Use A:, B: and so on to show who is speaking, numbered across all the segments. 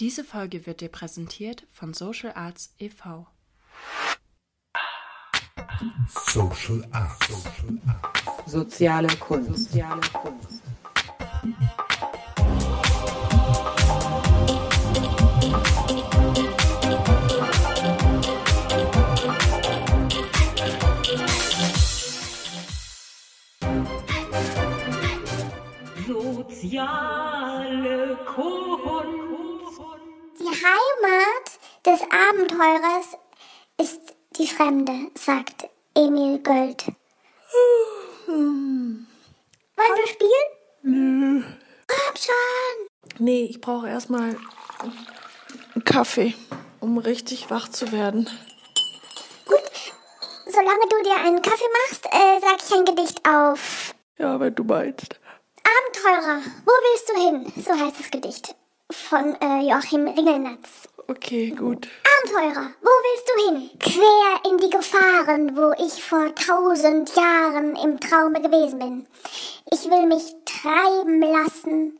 A: Diese Folge wird dir präsentiert von Social Arts e.V.
B: Social Arts.
C: Soziale Kunst. Soziale Kunst.
D: Soziale
E: Heimat des Abenteurers ist die Fremde, sagt Emil Göld. Wollen wir spielen?
F: Nö.
E: Komm schon.
F: Nee, ich brauche erstmal einen Kaffee, um richtig wach zu werden.
E: Gut, solange du dir einen Kaffee machst, äh, sag ich ein Gedicht auf.
F: Ja, wenn du meinst.
E: Abenteurer, wo willst du hin? So heißt das Gedicht. Von äh, Joachim Ringelnatz.
F: Okay, gut.
E: Abenteurer, wo willst du hin? Quer in die Gefahren, wo ich vor tausend Jahren im Traume gewesen bin. Ich will mich treiben lassen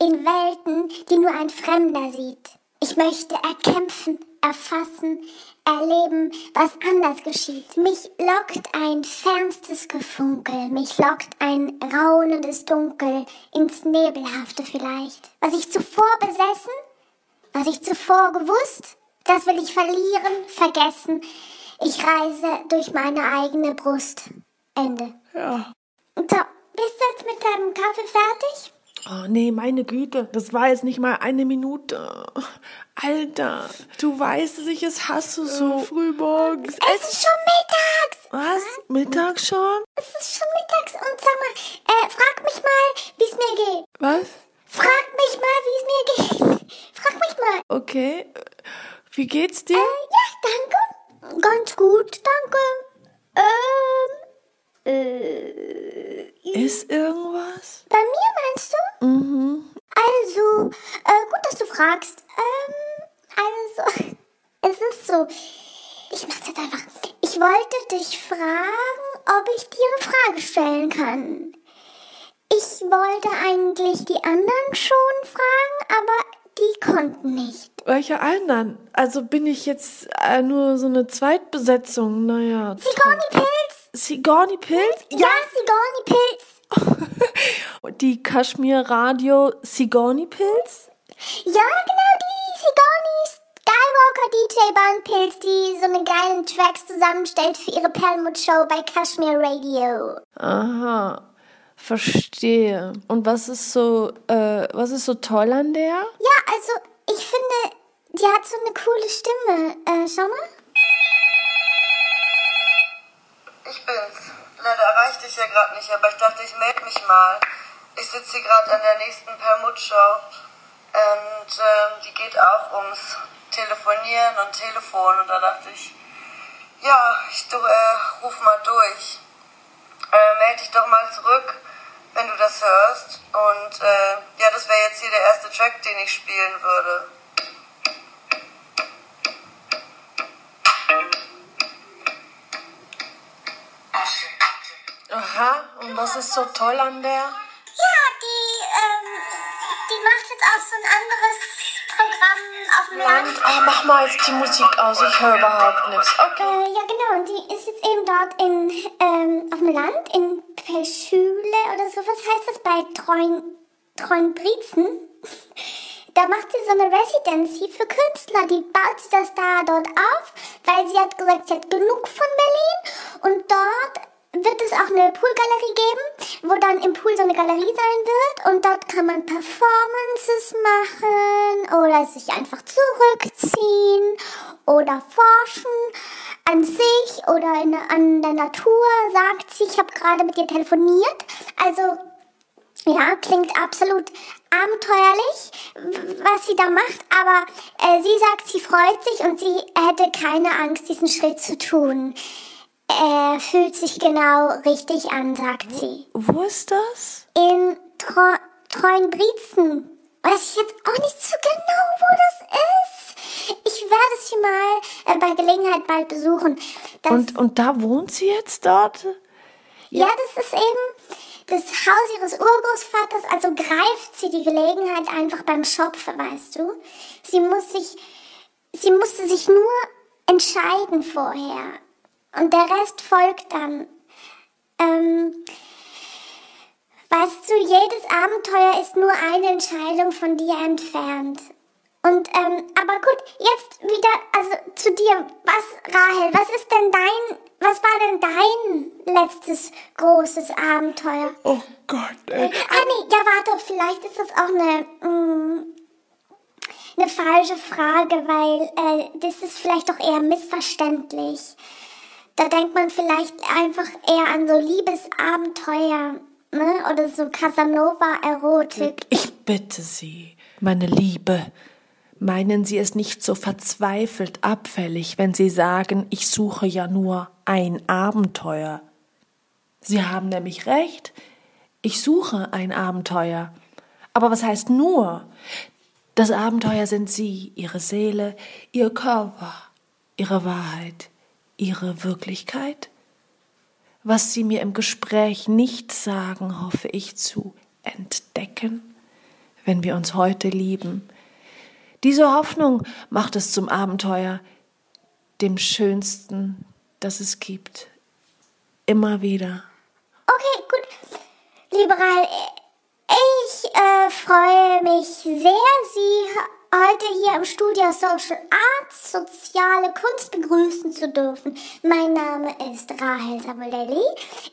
E: in Welten, die nur ein Fremder sieht. Ich möchte erkämpfen, erfassen, erleben, was anders geschieht. Mich lockt ein fernstes Gefunkel, mich lockt ein raunendes Dunkel ins Nebelhafte vielleicht. Was ich zuvor besessen, was ich zuvor gewusst, das will ich verlieren, vergessen. Ich reise durch meine eigene Brust. Ende.
F: Ja.
E: So, bist du jetzt mit deinem Kaffee fertig?
F: Oh, nee, meine Güte. Das war jetzt nicht mal eine Minute. Alter, du weißt, dass ich es hasse so früh morgens.
E: Es ist schon mittags.
F: Was? Mittag schon?
E: Es ist schon mittags und sag mal, äh, frag mich mal, wie es mir geht.
F: Was?
E: Frag mich mal, wie es mir geht. Frag mich mal.
F: Okay. Wie geht's dir?
E: Äh, ja, danke. Ganz gut, danke. Ähm, äh,
F: Ist irgendwas?
E: bei mir meinst du?
F: Mhm.
E: Also, äh, gut, dass du fragst. Ähm, also, es ist so. Ich mach's jetzt einfach. Ich wollte dich fragen, ob ich dir eine Frage stellen kann. Ich wollte eigentlich die anderen schon fragen, aber die konnten nicht.
F: Welche anderen? Also bin ich jetzt äh, nur so eine Zweitbesetzung? Naja.
E: Sigourney Pilz?
F: Sigourney Pilz?
E: Ja, Sigourney Pilz.
F: Die Kaschmir Radio Sigourney Pilz?
E: Ja, genau, die Sigourney Skywalker DJ Band Pilz, die so eine geilen Tracks zusammenstellt für ihre Perlmutt-Show bei Kashmir Radio.
F: Aha. Verstehe. Und was ist so, äh, was ist so toll an der?
E: Ja, also ich finde, die hat so eine coole Stimme. Äh, schau mal.
G: Ich bin's. Leider erreichte ich ja gerade nicht, aber ich dachte, ich melde mich mal. Ich sitze hier gerade an der nächsten Permut-Show und ähm, die geht auch ums Telefonieren und Telefon und da dachte ich, ja, ich äh, ruf mal durch. Äh, melde dich doch mal zurück, wenn du das hörst. Und äh, ja, das wäre jetzt hier der erste Track, den ich spielen würde.
F: Aha. Und was ist so toll an der?
E: Ja, die, ähm, die macht jetzt auch so ein anderes Programm auf dem Land.
F: Land. Oh, mach mal jetzt die Musik aus. Ich höre überhaupt nichts. Okay.
E: Äh, ja, genau. Und die ist jetzt eben dort in, ähm, auf dem Land, in Pelschüle oder so. Was heißt das bei Treuen, Treuenbrietzen? Da macht sie so eine Residency für Künstler. Die baut sie das da dort auf, weil sie hat gesagt, sie hat genug von Berlin. Auch eine Poolgalerie geben, wo dann im Pool so eine Galerie sein wird. Und dort kann man Performances machen oder sich einfach zurückziehen oder forschen an sich oder in, an der Natur, sagt sie. Ich habe gerade mit ihr telefoniert. Also ja, klingt absolut abenteuerlich, was sie da macht, aber äh, sie sagt, sie freut sich und sie hätte keine Angst, diesen Schritt zu tun. Er fühlt sich genau richtig an, sagt sie.
F: Wo ist das?
E: In Tro Treuenbrietzen. Weiß ich jetzt auch nicht so genau, wo das ist. Ich werde sie mal äh, bei Gelegenheit bald besuchen. Das
F: Und, und da wohnt sie jetzt dort?
E: Ja, das ist eben, das Haus ihres Urgroßvaters, also greift sie die Gelegenheit einfach beim Schopf, weißt du? Sie muss sich, sie musste sich nur entscheiden vorher. Und der Rest folgt dann. Ähm, weißt du, jedes Abenteuer ist nur eine Entscheidung von dir entfernt. Und, ähm, aber gut, jetzt wieder, also zu dir. Was, Rahel, was ist denn dein, was war denn dein letztes großes Abenteuer?
F: Oh Gott, ey.
E: Ah, nee, ja, warte, vielleicht ist das auch eine, mm, eine falsche Frage, weil äh, das ist vielleicht doch eher missverständlich. Da denkt man vielleicht einfach eher an so Liebesabenteuer, ne? Oder so Casanova-Erotik.
F: Ich bitte Sie, meine Liebe, meinen Sie es nicht so verzweifelt abfällig, wenn Sie sagen, ich suche ja nur ein Abenteuer. Sie haben nämlich recht, ich suche ein Abenteuer. Aber was heißt nur? Das Abenteuer sind Sie, Ihre Seele, Ihr Körper, Ihre Wahrheit, Ihre Wirklichkeit. Was Sie mir im Gespräch nicht sagen, hoffe ich zu entdecken, wenn wir uns heute lieben. Diese Hoffnung macht es zum Abenteuer, dem schönsten, das es gibt. Immer wieder.
E: Okay, gut. Liebe Rahel, ich äh, freue mich sehr, Sie heute hier im Studio Social Arts Soziale Kunst begrüßen zu dürfen. Mein Name ist Rahel Samuelli.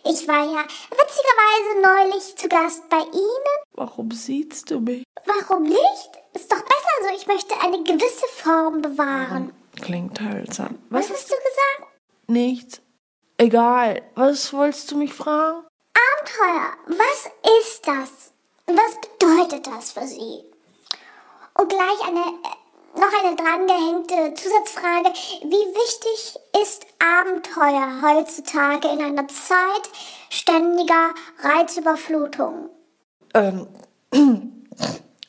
E: Ich war ja witzigerweise neulich zu Gast bei Ihnen.
F: Warum siehst du mich?
E: Warum nicht? Ist doch besser so. Ich möchte eine gewisse Form bewahren.
F: Klingt hölzern.
E: Was hast du gesagt?
F: Nichts. Egal. Was wolltest du mich fragen?
E: Abenteuer. Was ist das? Was bedeutet das für Sie? Und gleich eine, äh, noch eine drangehängte Zusatzfrage. Wie wichtig ist Abenteuer heutzutage in einer Zeit ständiger Reizüberflutung?
F: Ähm,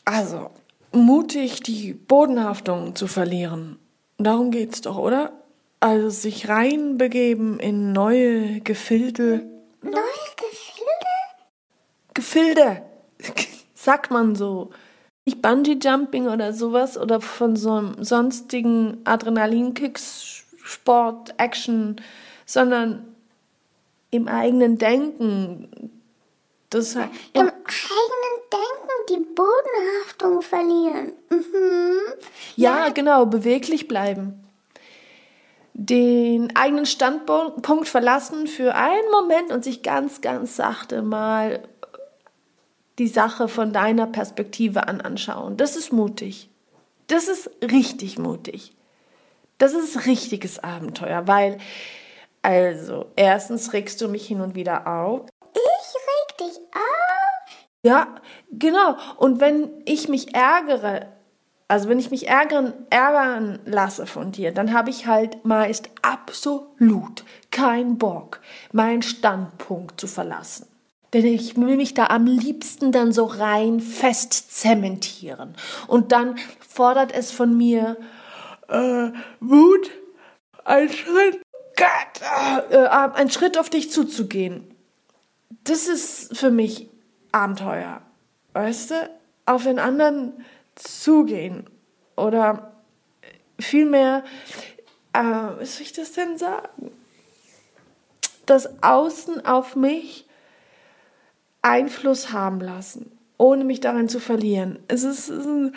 F: also, mutig die Bodenhaftung zu verlieren. Darum geht's doch, oder? Also sich reinbegeben in neue Gefilde.
E: Neue Gefilde?
F: Gefilde, sagt man so. Nicht Bungee-Jumping oder sowas oder von so einem sonstigen Adrenalinkicks, Sport, Action, sondern im eigenen Denken. Das heißt,
E: Im eigenen Denken die Bodenhaftung verlieren. Mhm.
F: Ja, genau, beweglich bleiben. Den eigenen Standpunkt verlassen für einen Moment und sich ganz, ganz sachte mal die Sache von deiner Perspektive an anschauen. Das ist mutig. Das ist richtig mutig. Das ist richtiges Abenteuer, weil, also, erstens regst du mich hin und wieder auf.
E: Ich reg dich auf.
F: Ja, genau. Und wenn ich mich ärgere, also wenn ich mich ärgern, ärgern lasse von dir, dann habe ich halt meist absolut keinen Bock, meinen Standpunkt zu verlassen. Denn ich will mich da am liebsten dann so rein fest zementieren. Und dann fordert es von mir äh, Mut, einen Schritt, Gott, äh, äh, einen Schritt auf dich zuzugehen. Das ist für mich Abenteuer. Weißt du? Auf den anderen zugehen. Oder vielmehr, äh, wie soll ich das denn sagen? Das Außen auf mich Einfluss haben lassen, ohne mich darin zu verlieren. Es ist, es ist ein,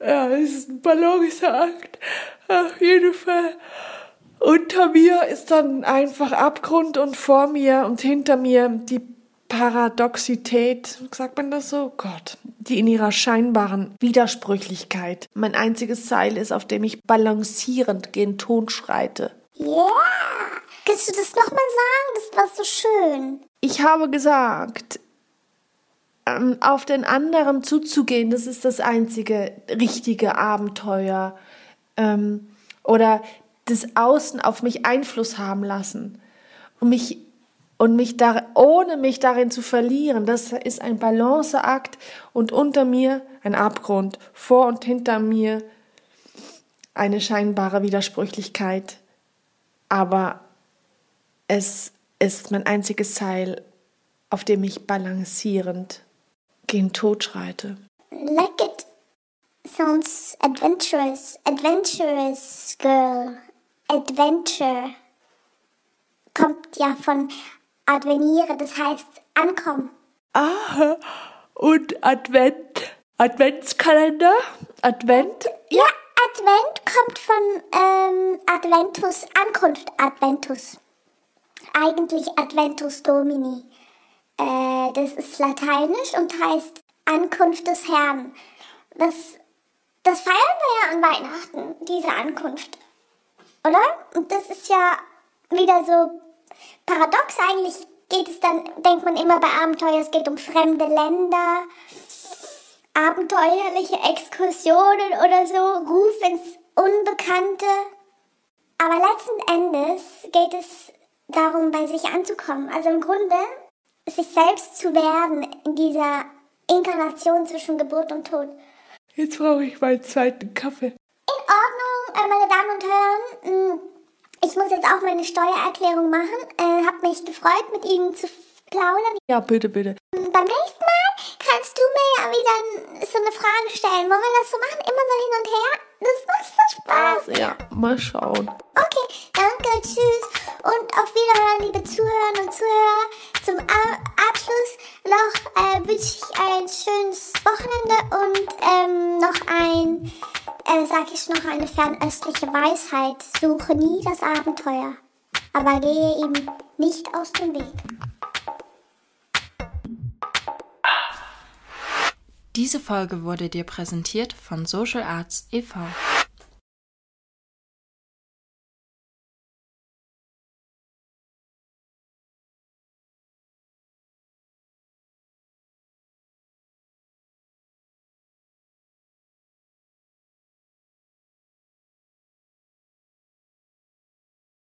F: ja, es ist ein Balanceakt. Auf jeden Fall. Unter mir ist dann einfach Abgrund und vor mir und hinter mir die Paradoxität, sagt man das so? Gott, die in ihrer scheinbaren Widersprüchlichkeit mein einziges Seil ist, auf dem ich balancierend gen Ton schreite.
E: Yeah. Kannst du das nochmal sagen? Das war so schön.
F: Ich habe gesagt, auf den anderen zuzugehen, das ist das einzige richtige Abenteuer. Ähm, oder das Außen auf mich Einfluss haben lassen. Und mich, und mich da, ohne mich darin zu verlieren, das ist ein Balanceakt und unter mir ein Abgrund, vor und hinter mir eine scheinbare Widersprüchlichkeit. Aber es ist mein einziges Seil, auf dem ich balancierend gen Tod schreite.
E: Like it sounds adventurous. Adventurous girl. Adventure kommt ja von adveniere, das heißt ankommen.
F: Ah, und Advent, Adventskalender, Advent.
E: Ja, Advent kommt von ähm, Adventus, Ankunft Adventus. Eigentlich Adventus Domini. Äh, das ist lateinisch und heißt Ankunft des Herrn. Das, das feiern wir ja an Weihnachten, diese Ankunft. Oder? Und das ist ja wieder so paradox. Eigentlich geht es dann, denkt man immer bei Abenteuer, es geht um fremde Länder, abenteuerliche Exkursionen oder so, Ruf ins Unbekannte. Aber letzten Endes geht es darum, bei sich anzukommen. Also im Grunde sich selbst zu werden in dieser Inkarnation zwischen Geburt und Tod.
F: Jetzt brauche ich meinen zweiten Kaffee.
E: In Ordnung, äh, meine Damen und Herren. Mm, Ich muss jetzt auch meine Steuererklärung machen. Äh, hab mich gefreut, mit Ihnen zu plaudern.
F: Ja, bitte, bitte.
E: Mm, Beim nächsten Mal kannst du mir ja wieder so eine Frage stellen. Wollen wir das so machen? Immer so hin und her? Das macht so Spaß.
F: Ja, mal schauen.
E: Okay, eine fernöstliche Weisheit. Suche nie das Abenteuer, aber gehe ihm nicht aus dem Weg.
A: Diese Folge wurde dir präsentiert von Social Arts e.V.